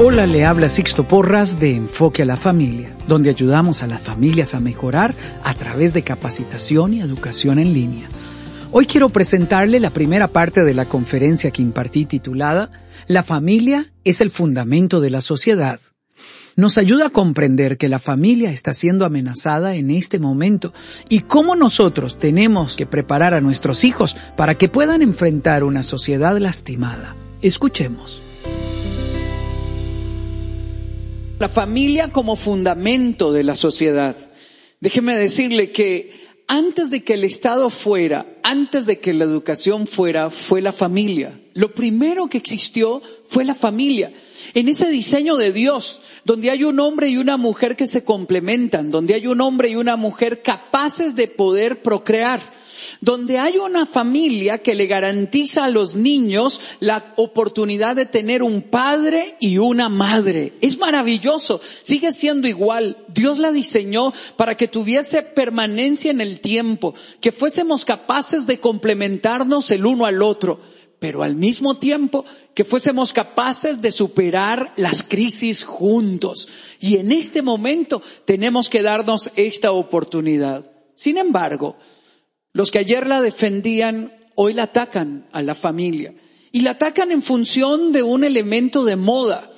Hola, le habla Sixto Porras de Enfoque a la Familia, donde ayudamos a las familias a mejorar a través de capacitación y educación en línea. Hoy quiero presentarle la primera parte de la conferencia que impartí titulada La familia es el fundamento de la sociedad. Nos ayuda a comprender que la familia está siendo amenazada en este momento y cómo nosotros tenemos que preparar a nuestros hijos para que puedan enfrentar una sociedad lastimada. Escuchemos. La familia como fundamento de la sociedad. Déjeme decirle que antes de que el Estado fuera, antes de que la educación fuera, fue la familia. Lo primero que existió fue la familia. En ese diseño de Dios, donde hay un hombre y una mujer que se complementan, donde hay un hombre y una mujer capaces de poder procrear, donde hay una familia que le garantiza a los niños la oportunidad de tener un padre y una madre. Es maravilloso, sigue siendo igual. Dios la diseñó para que tuviese permanencia en el tiempo, que fuésemos capaces de complementarnos el uno al otro, pero al mismo tiempo que fuésemos capaces de superar las crisis juntos. Y en este momento tenemos que darnos esta oportunidad. Sin embargo, los que ayer la defendían, hoy la atacan a la familia. Y la atacan en función de un elemento de moda.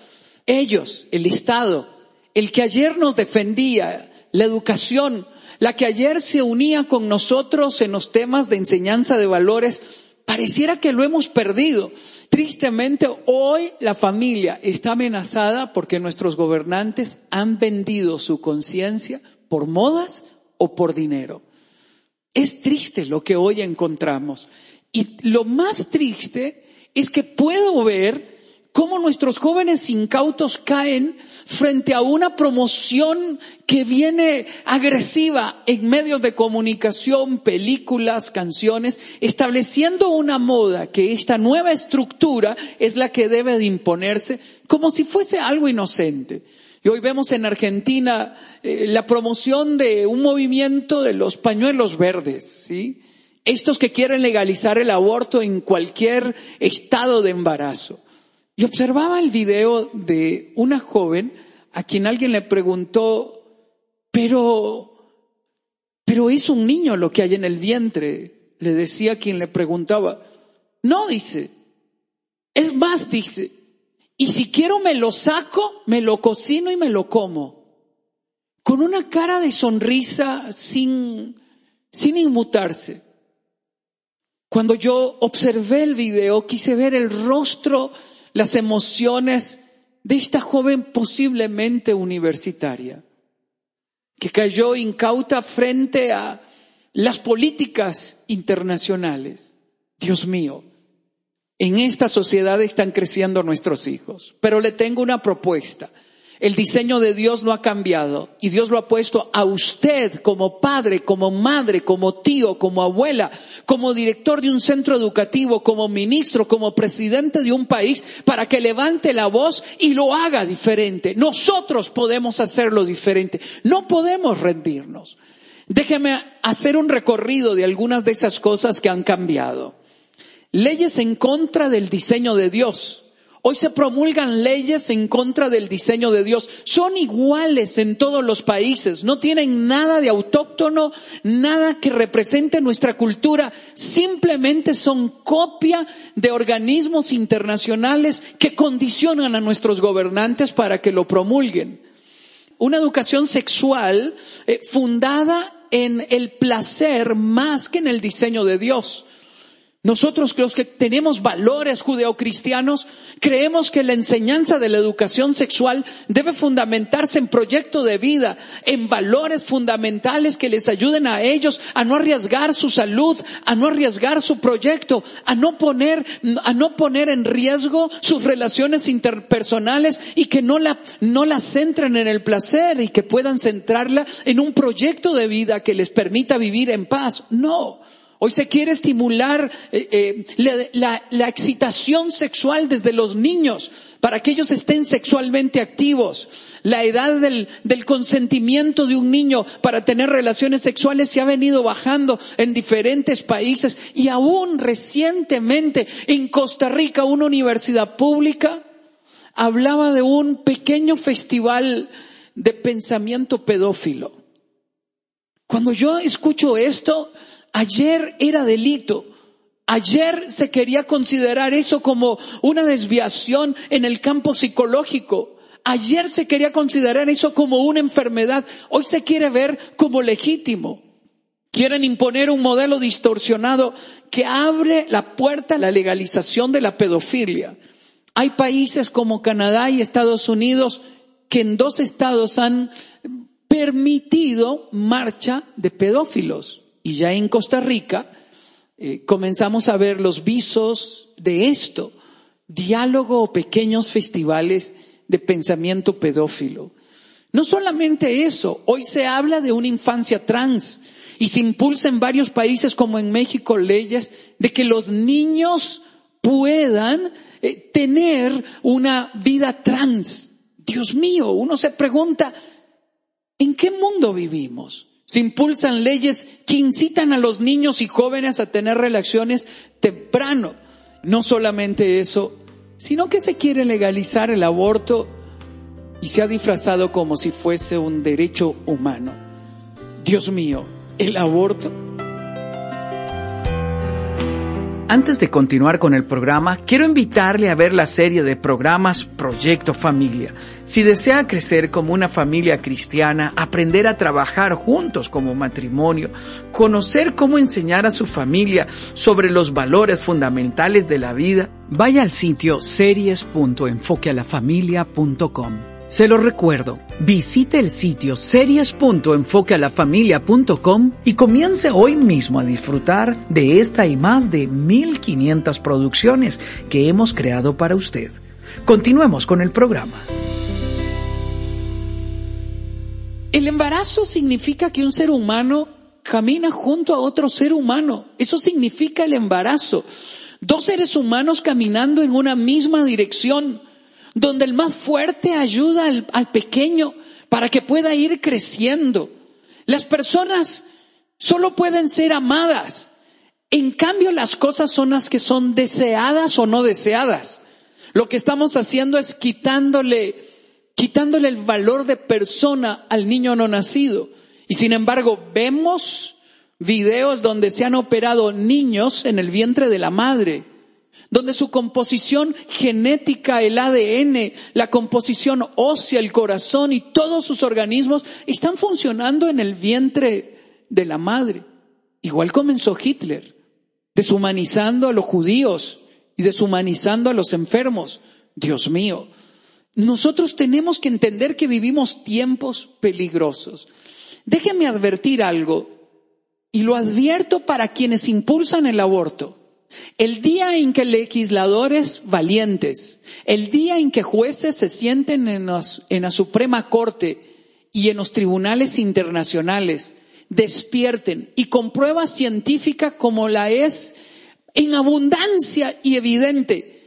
Ellos, el Estado, el que ayer nos defendía, la educación, la que ayer se unía con nosotros en los temas de enseñanza de valores, pareciera que lo hemos perdido. Tristemente, hoy la familia está amenazada porque nuestros gobernantes han vendido su conciencia por modas o por dinero. Es triste lo que hoy encontramos. Y lo más triste es que puedo ver cómo nuestros jóvenes incautos caen frente a una promoción que viene agresiva en medios de comunicación, películas, canciones, estableciendo una moda que esta nueva estructura es la que debe de imponerse como si fuese algo inocente. Y hoy vemos en Argentina eh, la promoción de un movimiento de los pañuelos verdes, ¿sí? Estos que quieren legalizar el aborto en cualquier estado de embarazo. Y observaba el video de una joven a quien alguien le preguntó, pero, pero es un niño lo que hay en el vientre. Le decía quien le preguntaba. No, dice. Es más, dice. Y si quiero me lo saco, me lo cocino y me lo como. Con una cara de sonrisa sin, sin inmutarse. Cuando yo observé el video, quise ver el rostro, las emociones de esta joven posiblemente universitaria, que cayó incauta frente a las políticas internacionales. Dios mío, en esta sociedad están creciendo nuestros hijos. Pero le tengo una propuesta. El diseño de Dios no ha cambiado y Dios lo ha puesto a usted como padre, como madre, como tío, como abuela, como director de un centro educativo, como ministro, como presidente de un país para que levante la voz y lo haga diferente. Nosotros podemos hacerlo diferente. No podemos rendirnos. Déjeme hacer un recorrido de algunas de esas cosas que han cambiado leyes en contra del diseño de Dios Hoy se promulgan leyes en contra del diseño de Dios. Son iguales en todos los países. No tienen nada de autóctono, nada que represente nuestra cultura. Simplemente son copia de organismos internacionales que condicionan a nuestros gobernantes para que lo promulguen. Una educación sexual eh, fundada en el placer más que en el diseño de Dios. Nosotros los que tenemos valores judeocristianos creemos que la enseñanza de la educación sexual debe fundamentarse en proyecto de vida, en valores fundamentales que les ayuden a ellos a no arriesgar su salud, a no arriesgar su proyecto, a no poner, a no poner en riesgo sus relaciones interpersonales y que no la, no la centren en el placer y que puedan centrarla en un proyecto de vida que les permita vivir en paz. No. Hoy se quiere estimular eh, eh, la, excitación sexual desde los niños para que ellos estén sexualmente activos. La edad del consentimiento de un niño para tener relaciones sexuales se ha venido bajando en diferentes países y aún recientemente en Costa Rica una universidad pública hablaba de un pequeño festival de pensamiento pedófilo. Cuando yo escucho esto, Ayer era delito. Ayer se quería considerar eso como una desviación en el campo psicológico. Ayer se quería considerar eso como una enfermedad. Hoy se quiere ver como legítimo. Quieren imponer un modelo distorsionado que abre la puerta a la legalización de la pedofilia. Hay países como Canadá y Estados Unidos que en dos estados han permitido marcha de pedófilos. Y ya en Costa Rica eh, comenzamos a ver los visos de esto, diálogo o pequeños festivales de pensamiento pedófilo. No solamente eso, hoy se habla de una infancia trans y se impulsa en varios países como en México leyes de que los niños puedan eh, tener una vida trans. Dios mío, uno se pregunta, ¿en qué mundo vivimos? Se impulsan leyes que incitan a los niños y jóvenes a tener relaciones temprano. No solamente eso, sino que se quiere legalizar el aborto y se ha disfrazado como si fuese un derecho humano. Dios mío, el aborto Antes de continuar con el programa, quiero invitarle a ver la serie de programas Proyecto Familia. Si desea crecer como una familia cristiana, aprender a trabajar juntos como matrimonio, conocer cómo enseñar a su familia sobre los valores fundamentales de la vida, vaya al sitio series.enfoquealafamilia.com. Se lo recuerdo, visite el sitio series.enfoquealafamilia.com y comience hoy mismo a disfrutar de esta y más de 1500 producciones que hemos creado para usted. Continuemos con el programa. El embarazo significa que un ser humano camina junto a otro ser humano. Eso significa el embarazo. Dos seres humanos caminando en una misma dirección donde el más fuerte ayuda al, pequeño para que pueda ir creciendo. Las personas solo pueden ser amadas. En cambio, las cosas son las que son deseadas o no deseadas. Lo que estamos haciendo es quitándole, quitándole el valor de persona al niño no nacido. Y sin embargo, vemos videos donde se han operado niños en el vientre de la madre donde su composición genética, el ADN, la composición ósea, el corazón y todos sus organismos están funcionando en el vientre de la madre. Igual comenzó Hitler, deshumanizando a los judíos y deshumanizando a los enfermos. Dios mío, nosotros tenemos que entender que vivimos tiempos peligrosos. Déjenme advertir algo, y lo advierto para quienes impulsan el aborto. El día en que legisladores valientes, el día en que jueces se sienten en, la Suprema Corte y en los tribunales internacionales, despierten y con pruebas científicas como la es en abundancia y evidente,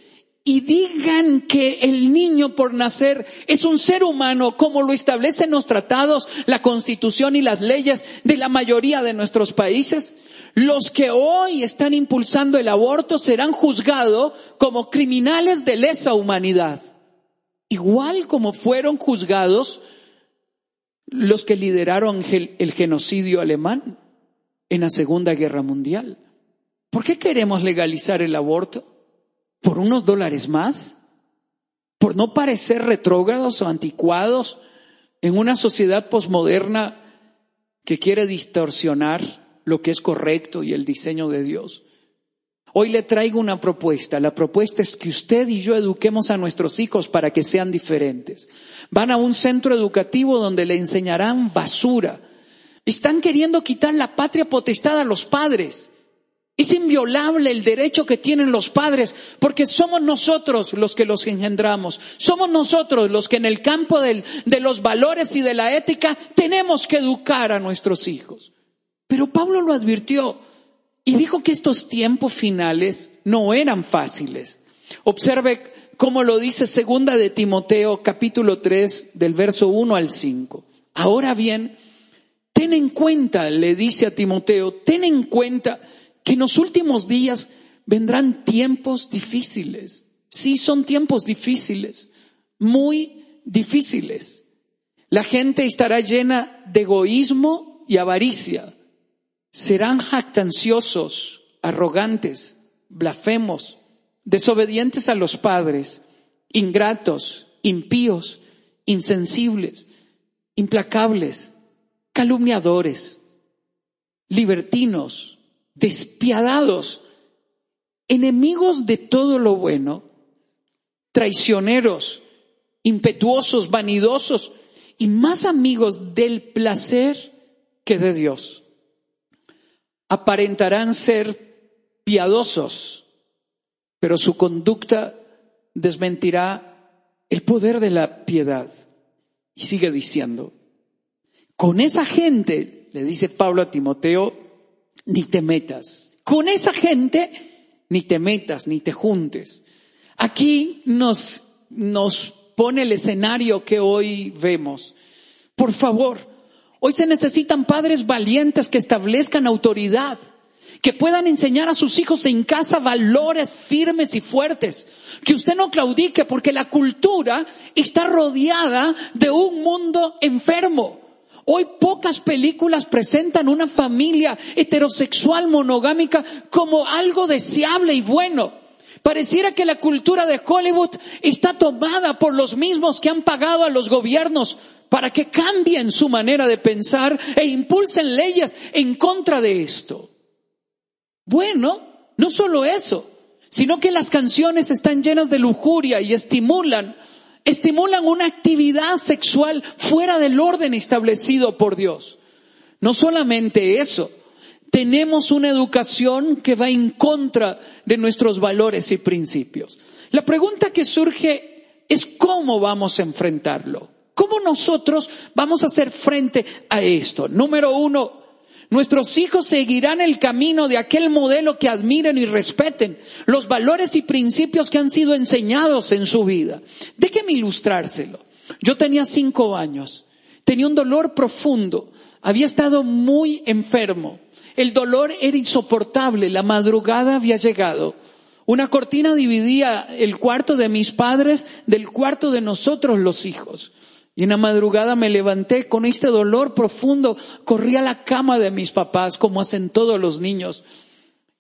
y digan que el niño por nacer es un ser humano como lo establecen los tratados, la constitución y las leyes de la mayoría de nuestros países, Los que hoy están impulsando el aborto serán juzgados como criminales de lesa humanidad, igual como fueron juzgados los que lideraron el genocidio alemán en la Segunda Guerra Mundial. ¿Por qué queremos legalizar el aborto? ¿Por unos dólares más? ¿Por no parecer retrógrados o anticuados en una sociedad posmoderna que quiere distorsionar lo que es correcto y el diseño de Dios? Hoy le traigo una propuesta. La propuesta es que usted y yo eduquemos a nuestros hijos para que sean diferentes. Van a un centro educativo donde le enseñarán basura. Están queriendo quitar la patria potestad a los padres. Es inviolable el derecho que tienen los padres, porque somos nosotros los que los engendramos. Somos nosotros los que en el campo de los valores y de la ética tenemos que educar a nuestros hijos. Pero Pablo lo advirtió y dijo que estos tiempos finales no eran fáciles. Observe cómo lo dice segunda de Timoteo capítulo 3 del verso 1 al 5. Ahora bien, ten en cuenta, le dice a Timoteo, ten en cuenta que en los últimos días vendrán tiempos difíciles. Sí, son tiempos difíciles, muy difíciles. La gente estará llena de egoísmo y avaricia. Serán jactanciosos, arrogantes, blasfemos, desobedientes a los padres, ingratos, impíos, insensibles, implacables, calumniadores, libertinos, despiadados, enemigos de todo lo bueno, traicioneros, impetuosos, vanidosos y más amigos del placer que de Dios. Aparentarán ser piadosos, pero su conducta desmentirá el poder de la piedad. Y sigue diciendo, con esa gente, le dice Pablo a Timoteo, ni te metas. Con esa gente, ni te metas, ni te juntes. Aquí nos, nos pone el escenario que hoy vemos. Por favor, hoy se necesitan padres valientes que establezcan autoridad, que puedan enseñar a sus hijos en casa valores firmes y fuertes, que usted no claudique porque la cultura está rodeada de un mundo enfermo. Hoy pocas películas presentan una familia heterosexual monogámica como algo deseable y bueno. Pareciera que la cultura de Hollywood está tomada por los mismos que han pagado a los gobiernos para que cambien su manera de pensar e impulsen leyes en contra de esto. Bueno, no solo eso, sino que las canciones están llenas de lujuria y estimulan estimulan una actividad sexual fuera del orden establecido por Dios. No solamente eso, tenemos una educación que va en contra de nuestros valores y principios. La pregunta que surge es cómo vamos a enfrentarlo. ¿Cómo nosotros vamos a hacer frente a esto? Número uno, Nuestros hijos seguirán el camino de aquel modelo que admiren y respeten, los valores y principios que han sido enseñados en su vida. Déjeme ilustrárselo. Yo tenía cinco años, tenía un dolor profundo, había estado muy enfermo, el dolor era insoportable, la madrugada había llegado. Una cortina dividía el cuarto de mis padres del cuarto de nosotros los hijos. Y en la madrugada me levanté con este dolor profundo, corrí a la cama de mis papás como hacen todos los niños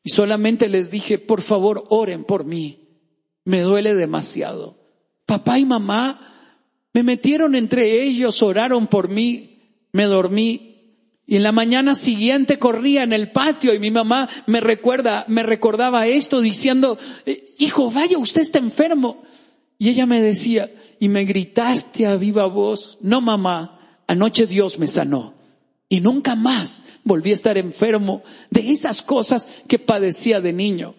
y solamente les dije, por favor, oren por mí. Me duele demasiado. Papá y mamá me metieron entre ellos, oraron por mí, me dormí y en la mañana siguiente corría en el patio y mi mamá me recuerda, me recordaba esto diciendo, eh, hijo, vaya, usted está enfermo. Y ella me decía, y me gritaste a viva voz, no mamá, anoche Dios me sanó. Y nunca más volví a estar enfermo de esas cosas que padecía de niño.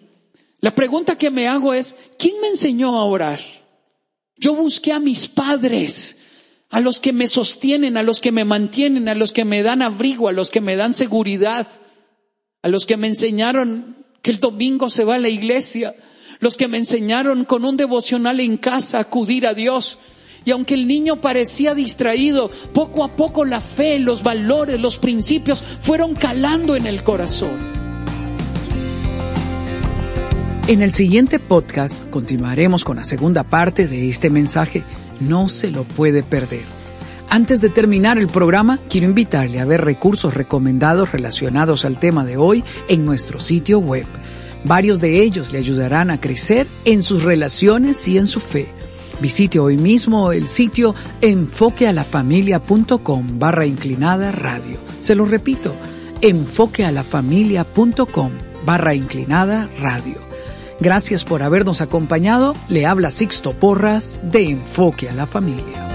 La pregunta que me hago es, ¿quién me enseñó a orar? Yo busqué a mis padres, a los que me sostienen, a los que me mantienen, a los que me dan abrigo, a los que me dan seguridad, a los que me enseñaron que el domingo se va a la iglesia, los que me enseñaron con un devocional en casa acudir a Dios. Y aunque el niño parecía distraído, poco a poco la fe, los valores, los principios fueron calando en el corazón. En el siguiente podcast continuaremos con la segunda parte de este mensaje. No se lo puede perder. Antes de terminar el programa, quiero invitarle a ver recursos recomendados relacionados al tema de hoy en nuestro sitio web. Varios de ellos le ayudarán a crecer en sus relaciones y en su fe. Visite hoy mismo el sitio enfoquealafamilia.com barra inclinada radio. Se lo repito, enfoquealafamilia.com barra inclinada radio. Gracias por habernos acompañado. Le habla Sixto Porras de Enfoque a la Familia.